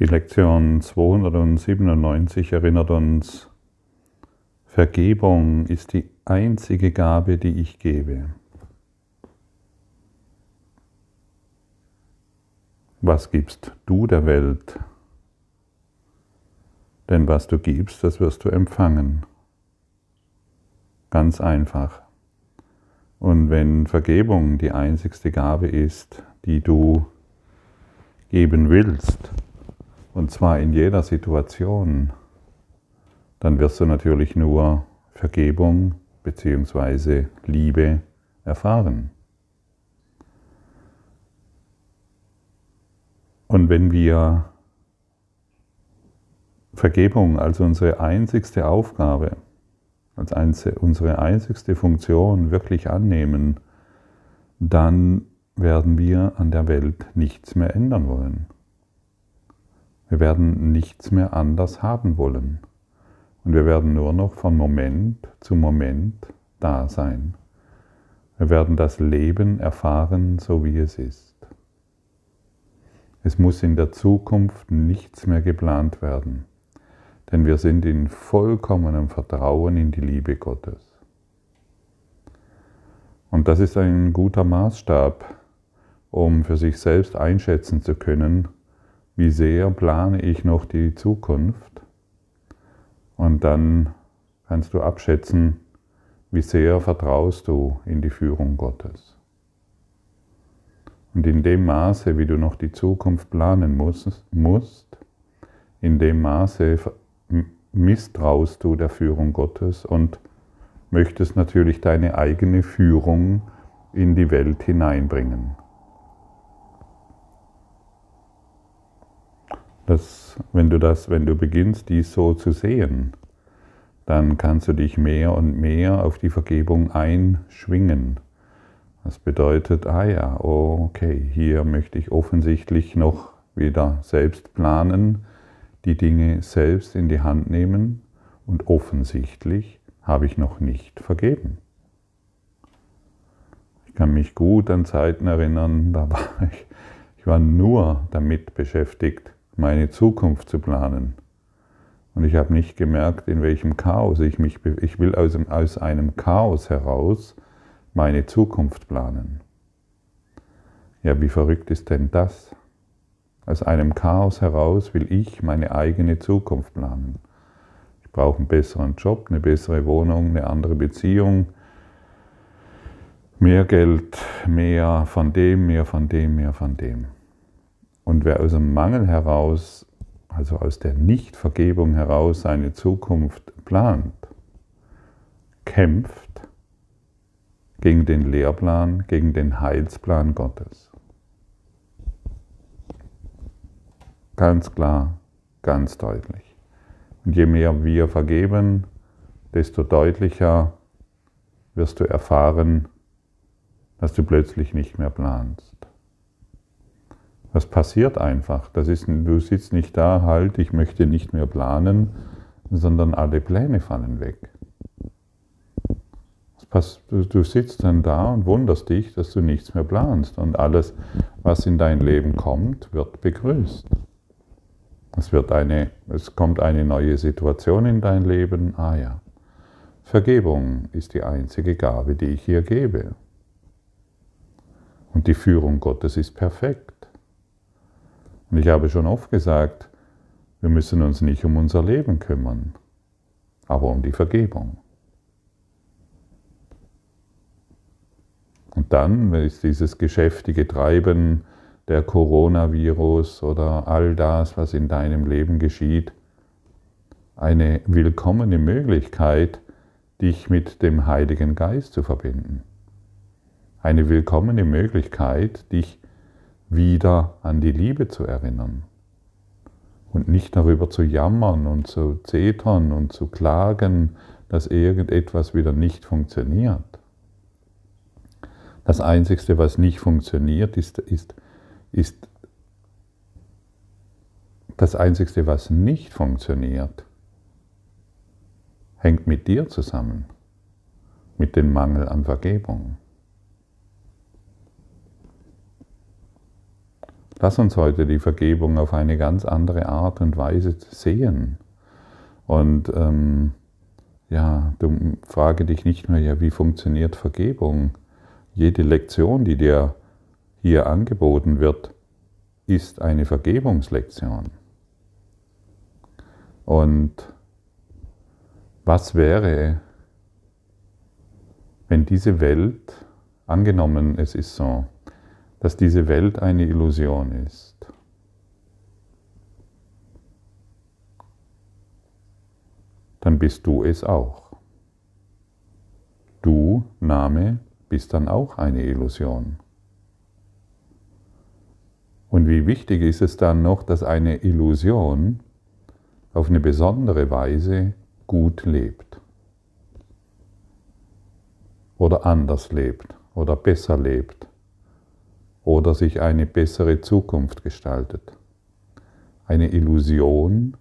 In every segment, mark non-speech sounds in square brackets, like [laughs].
Die Lektion 297 erinnert uns, Vergebung ist die einzige Gabe, die ich gebe. Was gibst du der Welt? Denn was du gibst, das wirst du empfangen. Ganz einfach. Und wenn Vergebung die einzigste Gabe ist, die du geben willst, und zwar in jeder Situation, dann wirst du natürlich nur Vergebung bzw. Liebe erfahren. Und wenn wir Vergebung als unsere einzigste Aufgabe, als unsere einzigste Funktion wirklich annehmen, dann werden wir an der Welt nichts mehr ändern wollen. Wir werden nichts mehr anders haben wollen. Und wir werden nur noch von Moment zu Moment da sein. Wir werden das Leben erfahren, so wie es ist. Es muss in der Zukunft nichts mehr geplant werden, denn wir sind in vollkommenem Vertrauen in die Liebe Gottes. Und das ist ein guter Maßstab, um für sich selbst einschätzen zu können, wie sehr plane ich noch die Zukunft? Und dann kannst du abschätzen, wie sehr vertraust du in die Führung Gottes. Und in dem Maße, wie du noch die Zukunft planen musst, in dem Maße misstraust du der Führung Gottes und möchtest natürlich deine eigene Führung in die Welt hineinbringen. Dass wenn du das, wenn du beginnst, dies so zu sehen, dann kannst du dich mehr und mehr auf die Vergebung einschwingen. Das bedeutet, ah ja, okay, hier möchte ich offensichtlich noch wieder selbst planen, die Dinge selbst in die Hand nehmen und offensichtlich habe ich noch nicht vergeben. Ich kann mich gut an Zeiten erinnern, da war ich, ich war nur damit beschäftigt, meine Zukunft zu planen. Und ich habe nicht gemerkt, in welchem Chaos ich mich Ich will aus, aus einem Chaos heraus meine Zukunft planen. Ja, wie verrückt ist denn das? Aus einem Chaos heraus will ich meine eigene Zukunft planen. Ich brauche einen besseren Job, eine bessere Wohnung, eine andere Beziehung, mehr Geld, mehr von dem, mehr von dem, mehr von dem. Und wer aus dem Mangel heraus, also aus der Nichtvergebung heraus seine Zukunft plant, kämpft gegen den Lehrplan, gegen den Heilsplan Gottes. Ganz klar, ganz deutlich. Und je mehr wir vergeben, desto deutlicher wirst du erfahren, dass du plötzlich nicht mehr planst. Das passiert einfach. Das ist, du sitzt nicht da, halt, ich möchte nicht mehr planen, sondern alle Pläne fallen weg. Du sitzt dann da und wunderst dich, dass du nichts mehr planst und alles, was in dein Leben kommt, wird begrüßt. Es, wird eine, es kommt eine neue Situation in dein Leben. Ah ja, Vergebung ist die einzige Gabe, die ich hier gebe. Und die Führung Gottes ist perfekt. Und ich habe schon oft gesagt, wir müssen uns nicht um unser Leben kümmern, aber um die Vergebung. Und dann ist dieses geschäftige Treiben der Coronavirus oder all das, was in deinem Leben geschieht, eine willkommene Möglichkeit, dich mit dem Heiligen Geist zu verbinden. Eine willkommene Möglichkeit, dich wieder an die Liebe zu erinnern und nicht darüber zu jammern und zu zetern und zu klagen, dass irgendetwas wieder nicht funktioniert. Das Einzige, was nicht funktioniert, ist, ist, ist das Einzige, was nicht funktioniert, hängt mit dir zusammen, mit dem Mangel an Vergebung. Lass uns heute die Vergebung auf eine ganz andere Art und Weise sehen. Und ähm, ja, du frage dich nicht mehr, ja, wie funktioniert Vergebung? Jede Lektion, die dir hier angeboten wird, ist eine Vergebungslektion. Und was wäre, wenn diese Welt, angenommen es ist so, dass diese Welt eine Illusion ist, dann bist du es auch. Du, Name, bist dann auch eine Illusion. Und wie wichtig ist es dann noch, dass eine Illusion auf eine besondere Weise gut lebt oder anders lebt oder besser lebt oder sich eine bessere Zukunft gestaltet. Eine Illusion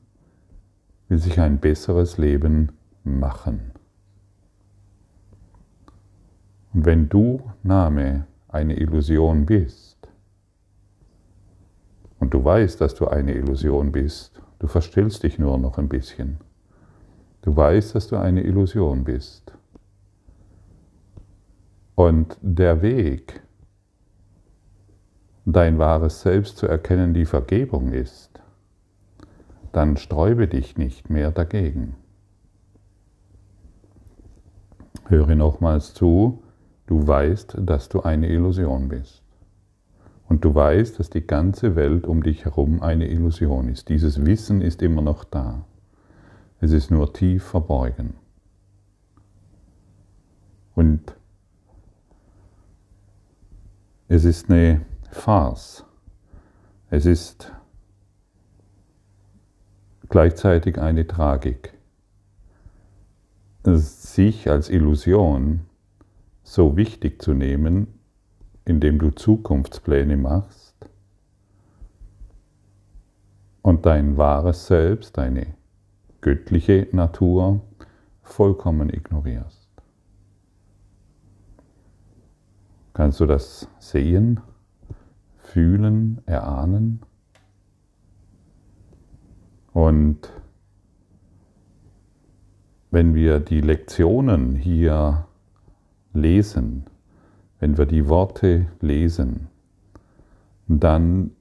will sich ein besseres Leben machen. Und wenn du, Name, eine Illusion bist, und du weißt, dass du eine Illusion bist, du verstellst dich nur noch ein bisschen. Du weißt, dass du eine Illusion bist. Und der Weg, dein wahres Selbst zu erkennen, die Vergebung ist, dann sträube dich nicht mehr dagegen. Höre nochmals zu, du weißt, dass du eine Illusion bist. Und du weißt, dass die ganze Welt um dich herum eine Illusion ist. Dieses Wissen ist immer noch da. Es ist nur tief verborgen. Und es ist eine Farce. Es ist gleichzeitig eine Tragik. Sich als Illusion so wichtig zu nehmen, indem du Zukunftspläne machst und dein wahres Selbst, deine göttliche Natur vollkommen ignorierst. Kannst du das sehen, fühlen, erahnen? Und wenn wir die Lektionen hier lesen, wenn wir die Worte lesen, dann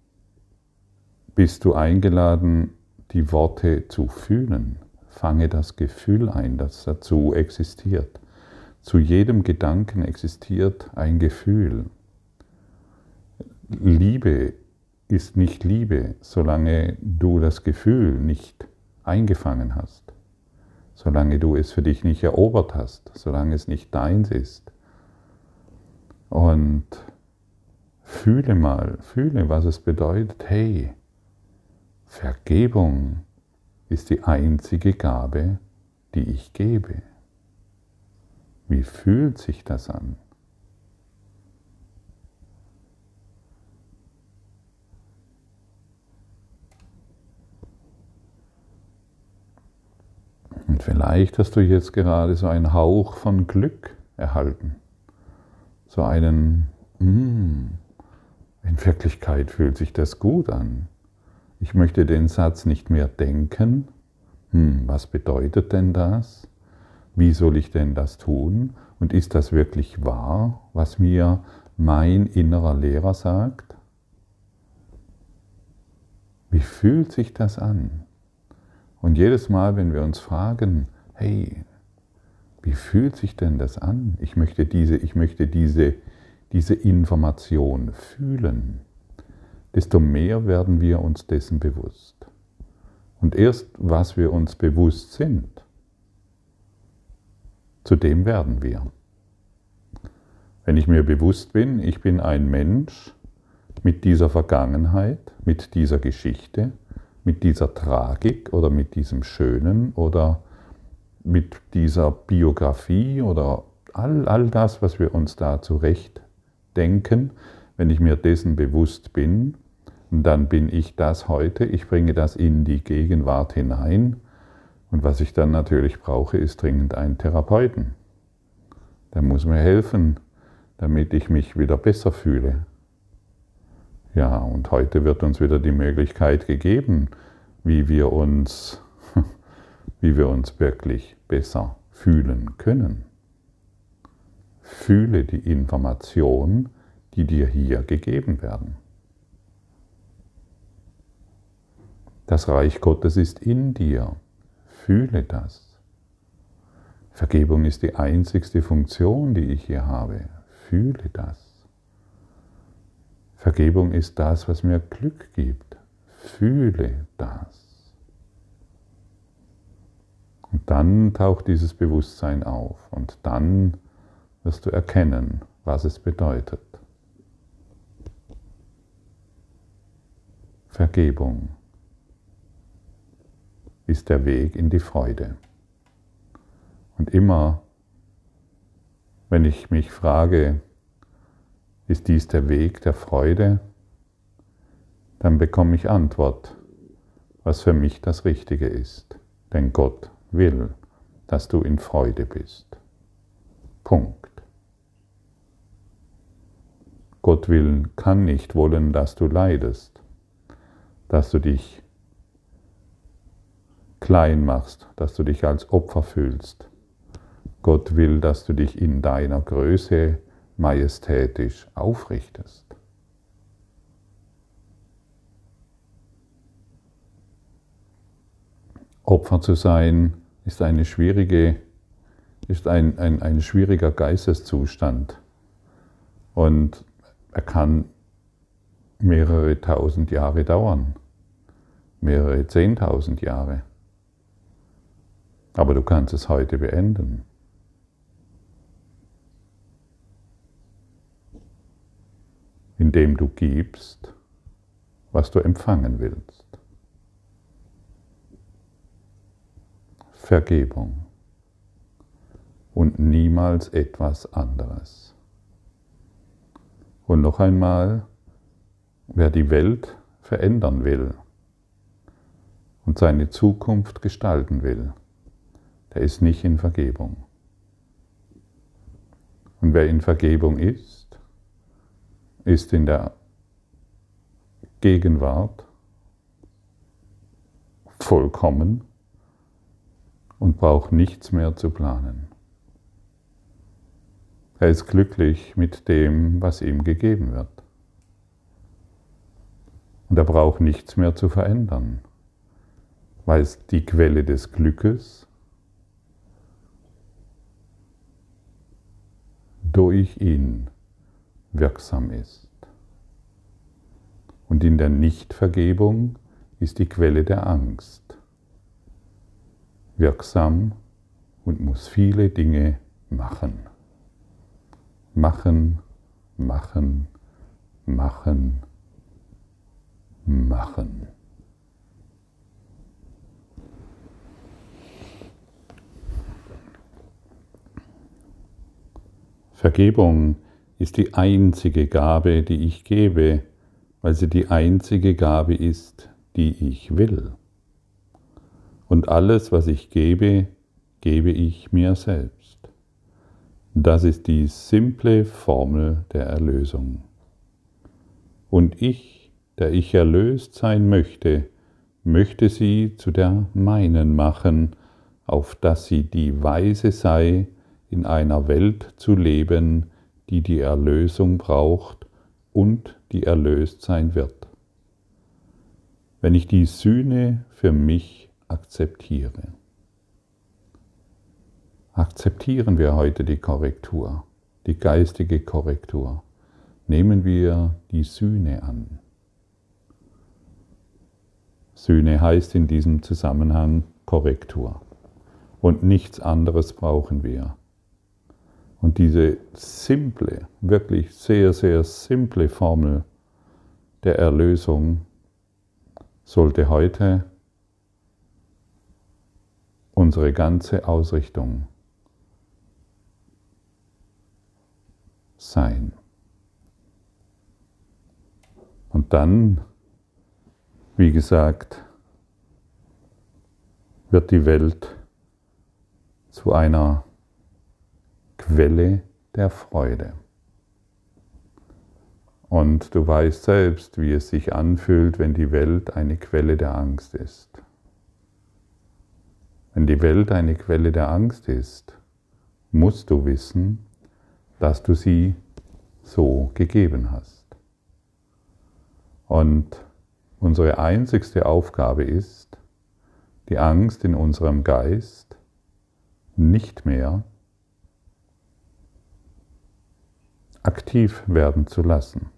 bist du eingeladen, die Worte zu fühlen. Fange das Gefühl ein, das dazu existiert. Zu jedem Gedanken existiert ein Gefühl. Liebe ist nicht Liebe, solange du das Gefühl nicht eingefangen hast, solange du es für dich nicht erobert hast, solange es nicht deins ist. Und fühle mal, fühle, was es bedeutet, hey, Vergebung ist die einzige Gabe, die ich gebe. Wie fühlt sich das an? Und vielleicht hast du jetzt gerade so einen Hauch von Glück erhalten. So einen, mm, in Wirklichkeit fühlt sich das gut an. Ich möchte den Satz nicht mehr denken. Hm, was bedeutet denn das? Wie soll ich denn das tun? Und ist das wirklich wahr, was mir mein innerer Lehrer sagt? Wie fühlt sich das an? Und jedes Mal, wenn wir uns fragen, hey, wie fühlt sich denn das an? Ich möchte diese, ich möchte diese, diese Information fühlen. Desto mehr werden wir uns dessen bewusst. Und erst was wir uns bewusst sind, zu dem werden wir. Wenn ich mir bewusst bin, ich bin ein Mensch mit dieser Vergangenheit, mit dieser Geschichte, mit dieser Tragik oder mit diesem Schönen oder mit dieser Biografie oder all, all das, was wir uns da zurecht denken, wenn ich mir dessen bewusst bin, dann bin ich das heute, ich bringe das in die Gegenwart hinein und was ich dann natürlich brauche, ist dringend einen Therapeuten. Der muss mir helfen, damit ich mich wieder besser fühle. Ja, und heute wird uns wieder die Möglichkeit gegeben, wie wir uns, [laughs] wie wir uns wirklich besser fühlen können. Fühle die Information, die dir hier gegeben werden. Das Reich Gottes ist in dir. Fühle das. Vergebung ist die einzigste Funktion, die ich hier habe. Fühle das. Vergebung ist das, was mir Glück gibt. Fühle das. Und dann taucht dieses Bewusstsein auf und dann wirst du erkennen, was es bedeutet. Vergebung ist der Weg in die Freude. Und immer, wenn ich mich frage, ist dies der Weg der Freude? Dann bekomme ich Antwort, was für mich das Richtige ist. Denn Gott will, dass du in Freude bist. Punkt. Gott will, kann nicht wollen, dass du leidest, dass du dich klein machst, dass du dich als Opfer fühlst. Gott will, dass du dich in deiner Größe majestätisch aufrichtest. Opfer zu sein ist, eine schwierige, ist ein, ein, ein schwieriger Geisteszustand und er kann mehrere tausend Jahre dauern, mehrere zehntausend Jahre. Aber du kannst es heute beenden. Indem du gibst, was du empfangen willst. Vergebung und niemals etwas anderes. Und noch einmal, wer die Welt verändern will und seine Zukunft gestalten will, der ist nicht in Vergebung. Und wer in Vergebung ist, ist in der Gegenwart vollkommen und braucht nichts mehr zu planen. Er ist glücklich mit dem, was ihm gegeben wird. Und er braucht nichts mehr zu verändern, weil es die Quelle des Glückes durch ihn wirksam ist. Und in der Nichtvergebung ist die Quelle der Angst wirksam und muss viele Dinge machen. Machen, machen, machen, machen. Vergebung ist die einzige Gabe, die ich gebe, weil sie die einzige Gabe ist, die ich will. Und alles, was ich gebe, gebe ich mir selbst. Das ist die simple Formel der Erlösung. Und ich, der ich erlöst sein möchte, möchte sie zu der meinen machen, auf dass sie die Weise sei, in einer Welt zu leben, die die Erlösung braucht und die erlöst sein wird. Wenn ich die Sühne für mich akzeptiere. Akzeptieren wir heute die Korrektur, die geistige Korrektur. Nehmen wir die Sühne an. Sühne heißt in diesem Zusammenhang Korrektur. Und nichts anderes brauchen wir. Und diese simple, wirklich sehr, sehr simple Formel der Erlösung sollte heute unsere ganze Ausrichtung sein. Und dann, wie gesagt, wird die Welt zu einer Quelle der Freude. Und du weißt selbst, wie es sich anfühlt, wenn die Welt eine Quelle der Angst ist. Wenn die Welt eine Quelle der Angst ist, musst du wissen, dass du sie so gegeben hast. Und unsere einzigste Aufgabe ist, die Angst in unserem Geist nicht mehr aktiv werden zu lassen.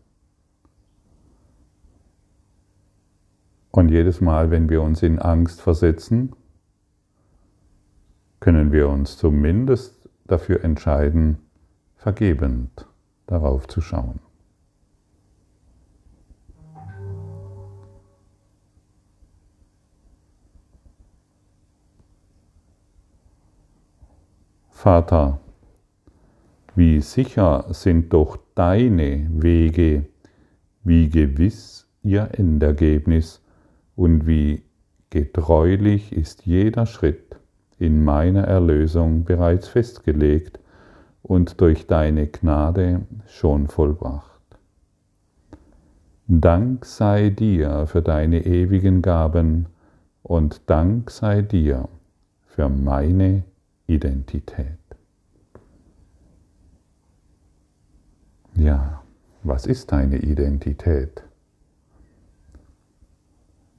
Und jedes Mal, wenn wir uns in Angst versetzen, können wir uns zumindest dafür entscheiden, vergebend darauf zu schauen. Vater, wie sicher sind doch deine Wege, wie gewiss ihr Endergebnis und wie getreulich ist jeder Schritt in meiner Erlösung bereits festgelegt und durch deine Gnade schon vollbracht. Dank sei dir für deine ewigen Gaben und Dank sei dir für meine Identität. Ja, was ist deine Identität?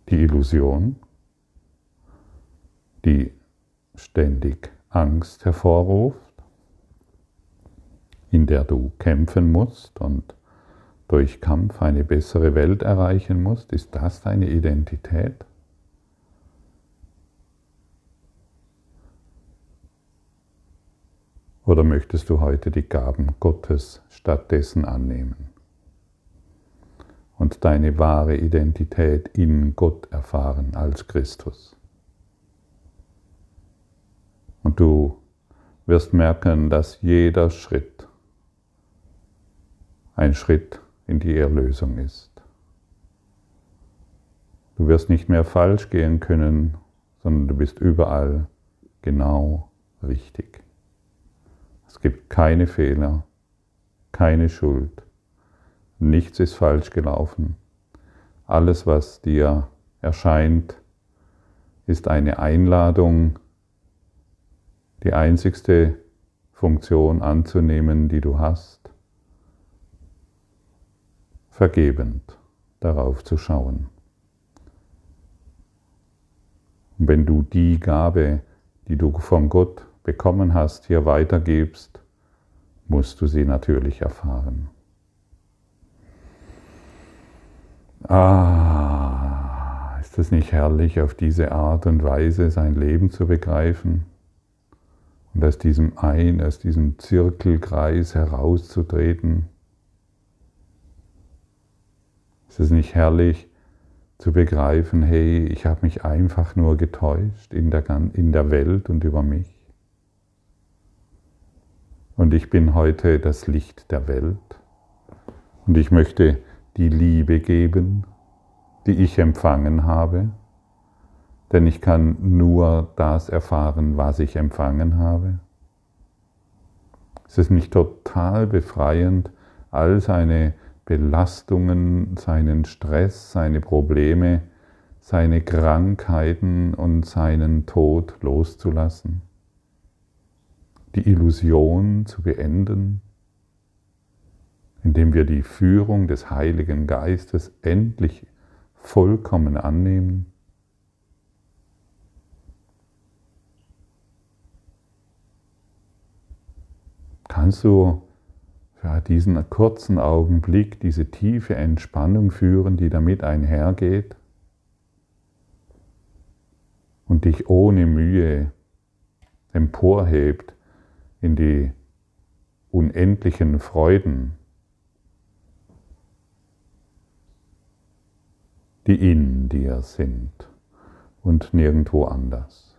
Die Illusion, die ständig Angst hervorruft, in der du kämpfen musst und durch Kampf eine bessere Welt erreichen musst, ist das deine Identität? Oder möchtest du heute die Gaben Gottes stattdessen annehmen und deine wahre Identität in Gott erfahren als Christus? Und du wirst merken, dass jeder Schritt ein Schritt in die Erlösung ist. Du wirst nicht mehr falsch gehen können, sondern du bist überall genau richtig. Es gibt keine Fehler, keine Schuld. Nichts ist falsch gelaufen. Alles, was dir erscheint, ist eine Einladung, die einzigste Funktion anzunehmen, die du hast, vergebend darauf zu schauen. Und wenn du die Gabe, die du von Gott bekommen hast, hier weitergibst, musst du sie natürlich erfahren. Ah, ist es nicht herrlich, auf diese Art und Weise sein Leben zu begreifen und aus diesem Ein, aus diesem Zirkelkreis herauszutreten? Ist es nicht herrlich zu begreifen, hey, ich habe mich einfach nur getäuscht in der, in der Welt und über mich? Und ich bin heute das Licht der Welt. Und ich möchte die Liebe geben, die ich empfangen habe. Denn ich kann nur das erfahren, was ich empfangen habe. Es ist nicht total befreiend, all seine Belastungen, seinen Stress, seine Probleme, seine Krankheiten und seinen Tod loszulassen die Illusion zu beenden, indem wir die Führung des Heiligen Geistes endlich vollkommen annehmen? Kannst du für diesen kurzen Augenblick diese tiefe Entspannung führen, die damit einhergeht und dich ohne Mühe emporhebt in die unendlichen Freuden, die in dir sind und nirgendwo anders.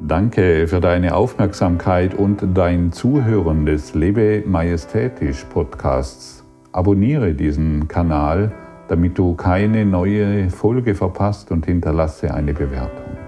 Danke für deine Aufmerksamkeit und dein Zuhören des Lebe Majestätisch Podcasts. Abonniere diesen Kanal, damit du keine neue Folge verpasst und hinterlasse eine Bewertung.